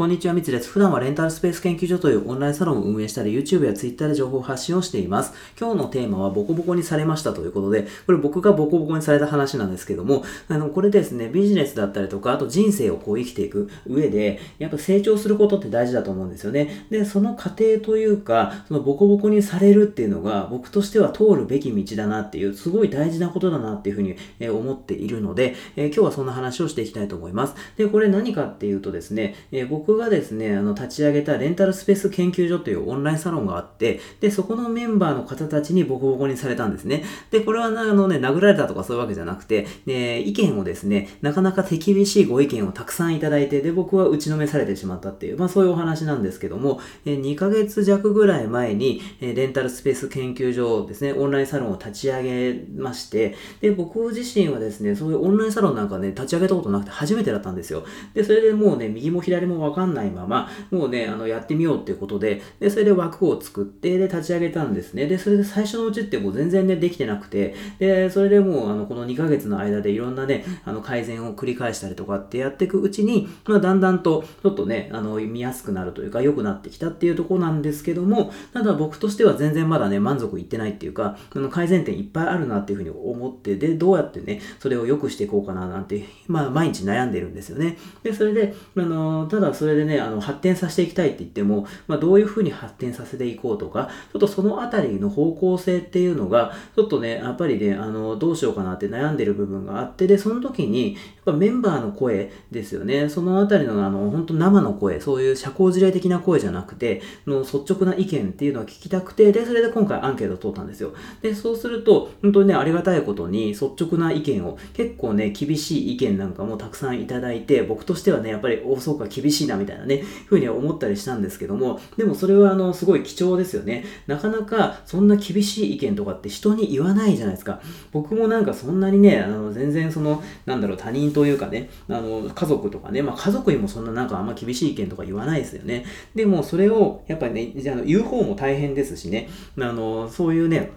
こんにちは、みつです。普段はレンタルスペース研究所というオンラインサロンを運営したり、YouTube や Twitter で情報発信をしています。今日のテーマはボコボコにされましたということで、これ僕がボコボコにされた話なんですけども、あの、これですね、ビジネスだったりとか、あと人生をこう生きていく上で、やっぱ成長することって大事だと思うんですよね。で、その過程というか、そのボコボコにされるっていうのが、僕としては通るべき道だなっていう、すごい大事なことだなっていうふうに思っているので、え、今日はそんな話をしていきたいと思います。で、これ何かっていうとですね、えー、僕がですね、あの、立ち上げたレンタルスペース研究所というオンラインサロンがあって、で、そこのメンバーの方たちにボコボコにされたんですね。で、これはあのね、殴られたとかそういうわけじゃなくて、で、意見をですね、なかなか手厳しいご意見をたくさんいただいて、で、僕は打ちのめされてしまったっていう、まあそういうお話なんですけども、2ヶ月弱ぐらい前に、レンタルスペース研究所ですね、オンラインサロンを立ち上げまして、で、僕自身はですね、そういうオンラインサロンなんかね、立ち上げたことなくて初めてだったんですよ。で、それでもうね、右も左もわかかんないまま、もうね、あの、やってみようっていうことで、で、それで枠を作って、で、立ち上げたんですね。で、それで最初のうちってもう全然ね、できてなくて、で、それでもう、あの、この2ヶ月の間でいろんなね、あの、改善を繰り返したりとかってやっていくうちに、まあ、だんだんと、ちょっとね、あの、見やすくなるというか、良くなってきたっていうところなんですけども、ただ僕としては全然まだね、満足いってないっていうか、あの、改善点いっぱいあるなっていうふうに思って、で、どうやってね、それを良くしていこうかななんて、まあ、毎日悩んでるんですよね。で、それで、あの、ただそれれでね、あの、発展させていきたいって言っても、まあ、どういうふうに発展させていこうとか、ちょっとそのあたりの方向性っていうのが、ちょっとね、やっぱりね、あの、どうしようかなって悩んでる部分があって、で、その時に、ぱメンバーの声ですよね、そのあたりの、あの、本当生の声、そういう社交辞令的な声じゃなくて、の率直な意見っていうのを聞きたくて、で、それで今回アンケートを取ったんですよ。で、そうすると、本当にね、ありがたいことに率直な意見を、結構ね、厳しい意見なんかもたくさんいただいて、僕としてはね、やっぱり、お、そうか、厳しいな、みたいなね、ふうに思ったりしたんですけども、でもそれはあの、すごい貴重ですよね。なかなかそんな厳しい意見とかって人に言わないじゃないですか。僕もなんかそんなにね、あの、全然その、なんだろう、他人とというかね、あの、家族とかね、まあ家族にもそんななんかあんま厳しい意見とか言わないですよね。でもそれを、やっぱりね、じゃあ言う方も大変ですしね、あの、そういうね、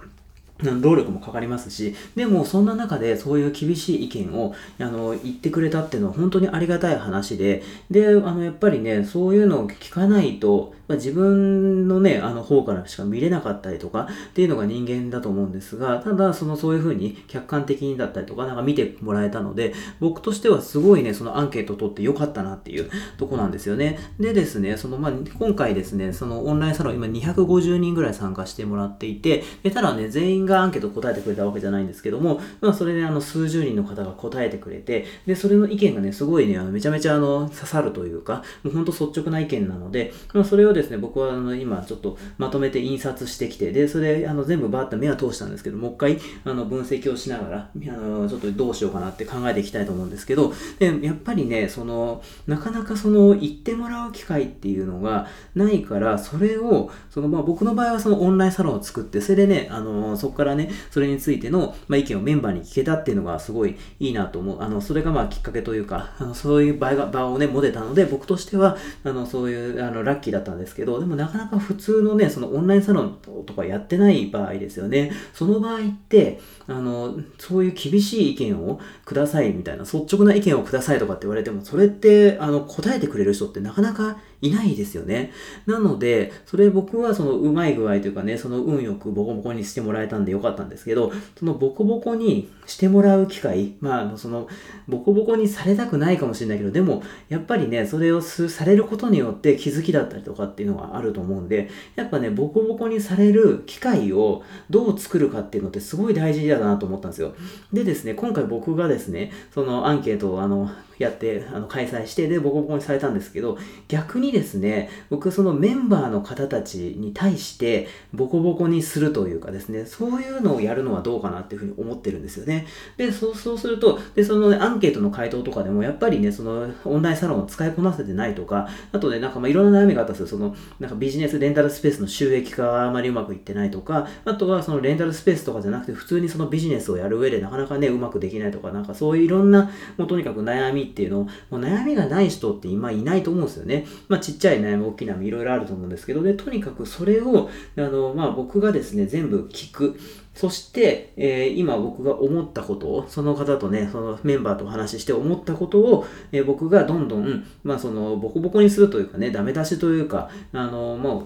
労力もかかりますし、でもそんな中でそういう厳しい意見をあの言ってくれたっていうのは本当にありがたい話で、で、あのやっぱりね、そういうのを聞かないと、まあ、自分のね、あの方からしか見れなかったりとかっていうのが人間だと思うんですが、ただそのそういうふうに客観的にだったりとかなんか見てもらえたので、僕としてはすごいね、そのアンケートを取ってよかったなっていうとこなんですよね。でですね、そのまあ今回ですね、そのオンラインサロン今250人ぐらい参加してもらっていて、でただね、全員がアンケート答えてくれたわけじゃないんですけども、まあそれであの数十人の方が答えてくれて、で、それの意見がね、すごいね、あのめちゃめちゃあの刺さるというか、もうほんと率直な意見なので、まあそれをですね、僕はあの今ちょっとまとめて印刷してきて、で、それあの全部バーッと目は通したんですけど、もう一回あの分析をしながら、あのちょっとどうしようかなって考えていきたいと思うんですけど、でやっぱりね、その、なかなかその言ってもらう機会っていうのがないから、それを、そのまあ僕の場合はそのオンラインサロンを作って、それでね、あの、そこからね、それについての、まあ、意見をメンバーに聞けたっていうのがすごいいいなと思う。あの、それがまあきっかけというか、あのそういう場が場をね、持てたので、僕としては、あの、そういう、あの、ラッキーだったんですけど、でもなかなか普通のね、そのオンラインサロンとかやってない場合ですよね。その場合って、あの、そういう厳しい意見をくださいみたいな、率直な意見をくださいとかって言われても、それって、あの、答えてくれる人ってなかなかいないですよね。なので、それ僕はそのうまい具合というかね、その運よくボコボコにしてもらえたんでよかったんですけど、そのボコボコにしてもらう機会、まあ、その、ボコボコにされたくないかもしれないけど、でも、やっぱりね、それをされることによって気づきだったりとかっていうのがあると思うんで、やっぱね、ボコボコにされる機会をどう作るかっていうのってすごい大事だなと思ったんですよ。でですね、今回僕がですね、そのアンケートをあの、やって、あの、開催して、で、ボコボコにされたんですけど、逆にですね、僕、そのメンバーの方たちに対して、ボコボコにするというかですね、そういうのをやるのはどうかなっていうふうに思ってるんですよね。で、そうそうすると、で、その、ね、アンケートの回答とかでも、やっぱりね、その、オンラインサロンを使いこなせてないとか、あとね、なんかまあいろんな悩みがあったんですよ。その、なんかビジネスレンタルスペースの収益化があまりうまくいってないとか、あとはそのレンタルスペースとかじゃなくて、普通にそのビジネスをやる上でなかなかね、うまくできないとか、なんかそういういろんな、もうとにかく悩みっていうのを、もう悩みがない人って今いないと思うんですよね。まあちっちゃい悩み、大きな悩み、いろいろあると思うんですけど、で、とにかくそれを、あの、まあ僕がですね、全部聞く。そして、えー、今僕が思ったことを、その方とね、そのメンバーとお話しして思ったことを、えー、僕がどんどん、まあその、ボコボコにするというかね、ダメ出しというか、あの、もう、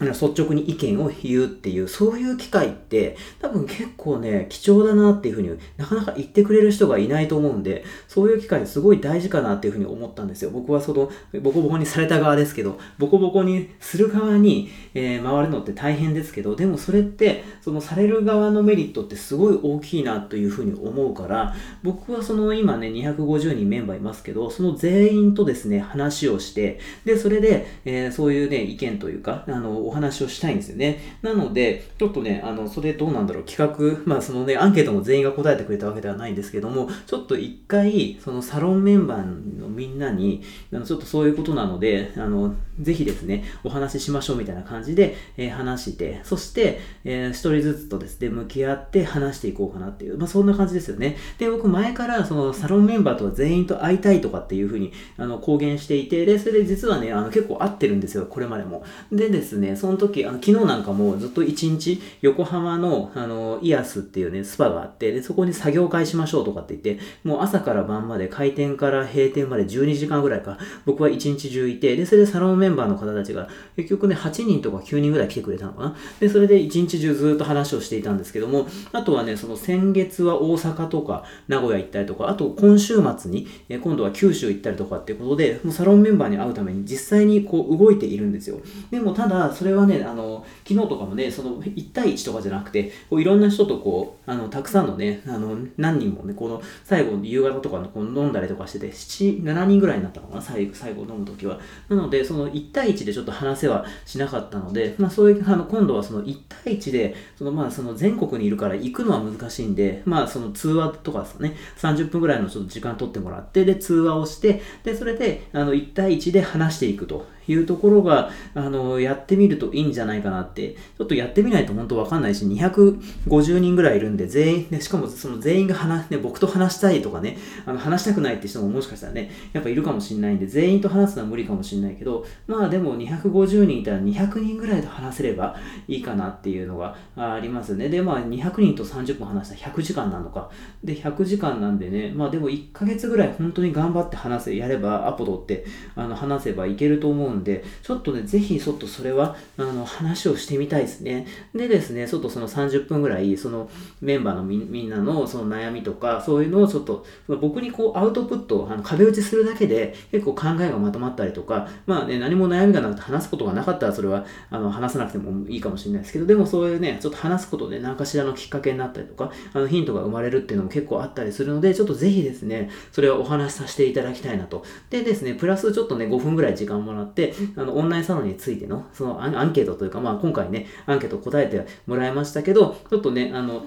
率直に意見を言うっていう、そういう機会って多分結構ね、貴重だなっていうふうになかなか言ってくれる人がいないと思うんで、そういう機会すごい大事かなっていうふうに思ったんですよ。僕はその、ボコボコにされた側ですけど、ボコボコにする側に、えー、回るのって大変ですけど、でもそれって、そのされる側のメリットってすごい大きいなというふうに思うから、僕はその今ね、250人メンバーいますけど、その全員とですね、話をして、で、それで、えー、そういうね、意見というか、あの、お話をしたいんですよね。なので、ちょっとね、あの、それどうなんだろう、企画、まあそのね、アンケートも全員が答えてくれたわけではないんですけども、ちょっと一回、そのサロンメンバーのみんなに、あのちょっとそういうことなので、あの、ぜひですね、お話ししましょうみたいな感じで、えー、話して、そして、えー、一人ずつとですね、向き合って話していこうかなっていう、まあそんな感じですよね。で、僕前からそのサロンメンバーとは全員と会いたいとかっていうふうに、あの、公言していて、で、それで実はね、あの、結構合ってるんですよ、これまでも。でですね、その時、あ昨日なんかもずっと一日横浜のあのイアスっていうね、スパがあって、で、そこに作業会しましょうとかって言って、もう朝から晩まで開店から閉店まで12時間ぐらいか、僕は一日中いて、で、それでサロンメンバーの方たちが結局ね、8人とか9人ぐらい来てくれたのかな。で、それで一日中ずっと話をしていたんですけども、あとはね、その先月は大阪とか名古屋行ったりとか、あと今週末に、え今度は九州行ったりとかってことで、もうサロンメンバーに会うために実際にこう動いているんですよ。でもただ、それはね、あの、昨日とかもね、その1対1とかじゃなくて、こういろんな人とこう、あの、たくさんのね、あの、何人もね、この最後夕方とかのこう飲んだりとかしてて、7、7人ぐらいになったのかな、最後、最後飲むときは。なので、その1対1でちょっと話せはしなかったので、まあそういう、あの、今度はその1対1で、そのまあその全国にいるから行くのは難しいんで、まあその通話とかですね、30分ぐらいのちょっと時間取ってもらって、で、通話をして、で、それで、あの、1対1で話していくというところが、あの、やってみるといいんじゃないかなって、ちょっとやってみないと本当わかんないし、250人ぐらいいるんで、全員、ね、しかもその全員が話、ね、僕と話したいとかね、あの、話したくないって人ももしかしたらね、やっぱいるかもしれないんで、全員と話すのは無理かもしれないけど、まあでも250人いたら200人ぐらいと話せればいいかなっていうのがありますね。で、まあ200人と30分話したら100時間なのか。で、100時間なんでね、まあでも1ヶ月ぐらい本当に頑張って話せ、やれば、アポ取って、あの、話せばいけると思うんで、ちょっとね、ぜひちょっとそれは、あの、話をしてみたいですね。でですね、ちょっとその30分ぐらい、そのメンバーのみんなのその悩みとか、そういうのをちょっと、僕にこうアウトプット、あの壁打ちするだけで結構考えがまとまったりとか、まあね、何も悩みがなくて話すことがなかったらそれは、あの、話さなくてもいいかもしれないですけど、でもそういうね、ちょっと話すことで何かしらのきっかけになったりとか、あの、ヒントが生まれるっていうのも結構あったりするので、ちょっとぜひですね、それはお話しさせていただきたいなと。でですね、プラスちょっとね、5分ぐらい時間もらって、あの、オンラインサロンについての、そのアンケートというか、まあ今回ね、アンケート答えてもらいましたけど、ちょっとね、あの、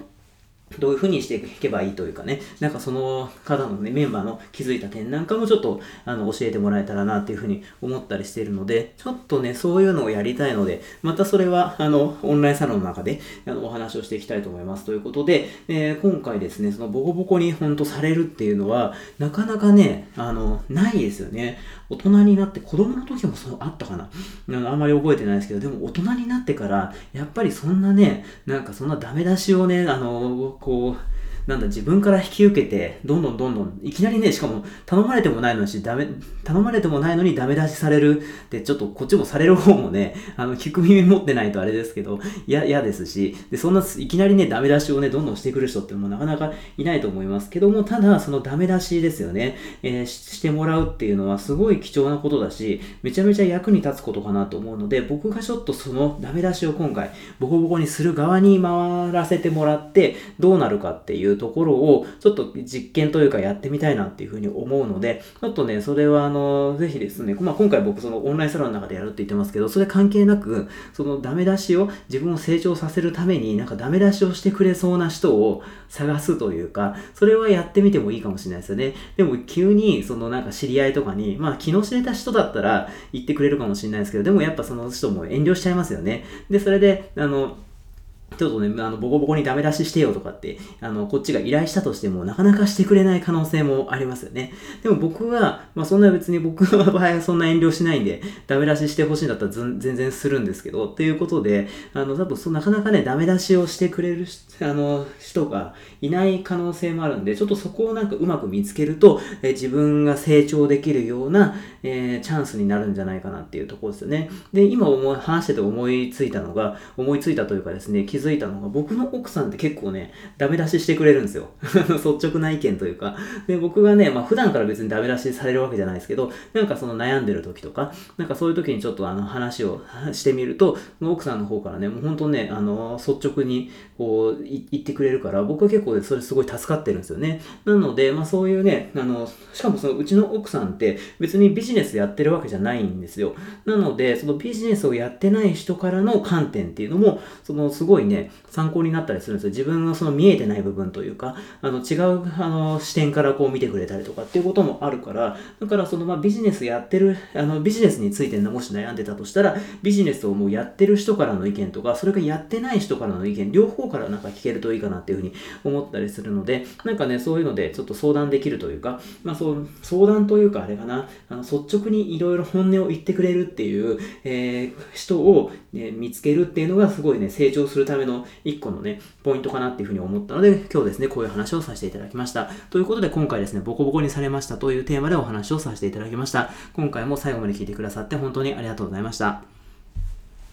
どういうふうにしていけばいいというかね、なんかその方のね、メンバーの気づいた点なんかもちょっとあの教えてもらえたらなっていうふうに思ったりしているので、ちょっとね、そういうのをやりたいので、またそれはあの、オンラインサロンの中であのお話をしていきたいと思います。ということで、えー、今回ですね、そのボコボコにほんとされるっていうのは、なかなかね、あの、ないですよね。大人になって、子供の時もそうあったかな。あのあんまり覚えてないですけど、でも大人になってから、やっぱりそんなね、なんかそんなダメ出しをね、あの、こう、なんだ、自分から引き受けて、どんどんどんどん、いきなりね、しかも頼まれてもないのにダメ、頼まれてもないのにダメ出しされる。って、ちょっとこっちもされる方もね、あの、聞く耳持ってないとあれですけど、嫌、嫌ですし、で、そんな、いきなりね、ダメ出しをね、どんどんしてくる人ってもうなかなかいないと思いますけども、ただ、そのダメ出しですよね、えー、してもらうっていうのはすごい貴重なことだし、めちゃめちゃ役に立つことかなと思うので、僕がちょっとそのダメ出しを今回、ボコボコにする側に回らせてもらって、どうなるかっていうところを、ちょっと実験というかやってみたいなっていうふうに思うので、ちょっとね、それはあの、ぜひですね、まあ、今回僕そのオンラインサロンの中でやるって言ってますけど、それ関係なく、そのダメ出しを自分を成長させるために、なんかダメ出しをしてくれそうな人を探すというか、それはやってみてもいいかもしれないですよね。でも急に、そのなんか知り合いとかに、まあ気の知れた人だったら言ってくれるかもしれないですけど、でもやっぱその人も遠慮しちゃいますよね。で、それで、あの、ちょっとね、あの、ボコボコにダメ出ししてよとかって、あの、こっちが依頼したとしても、なかなかしてくれない可能性もありますよね。でも僕は、まあそんな別に僕の場合はそんな遠慮しないんで、ダメ出ししてほしいんだったら全然するんですけど、ということで、あの、多分そなかなかね、ダメ出しをしてくれる、あの、人がいない可能性もあるんで、ちょっとそこをなんかうまく見つけると、え自分が成長できるような、えー、チャンスになるんじゃないかなっていうところですよね。で、今思い、話してて思いついたのが、思いついたというかですね、づいたのが、僕の奥さんって結構ね、ダメ出ししてくれるんですよ。率直な意見というか。で、僕がね、まあ普段から別にダメ出しされるわけじゃないですけど、なんかその悩んでる時とか、なんかそういう時にちょっとあの話をしてみると、奥さんの方からね、もう本当ね、あの、率直にこう言ってくれるから、僕は結構それすごい助かってるんですよね。なので、まあそういうね、あの、しかもそのうちの奥さんって別にビジネスやってるわけじゃないんですよ。なので、そのビジネスをやってない人からの観点っていうのも、そのすごいね、ね参考になったりするんですよ。自分のその見えてない部分というか、あの違うあの視点からこう見てくれたりとかっていうこともあるから、だからそのまあビジネスやってる、あのビジネスについてもし悩んでたとしたら、ビジネスをもうやってる人からの意見とか、それがやってない人からの意見、両方からなんか聞けるといいかなっていうふうに思ったりするので、なんかね、そういうのでちょっと相談できるというか、まあそう、相談というかあれかな、あの率直にいろいろ本音を言ってくれるっていう、えー、人を、ね、見つけるっていうのがすごいね、成長するための一個のね、ポイントかなっていうふうに思ったので、今日ですね、こういう話をさせていただきました。ということで、今回ですね、ボコボコにされましたというテーマでお話をさせていただきました。今回も最後まで聞いてくださって本当にありがとうございました。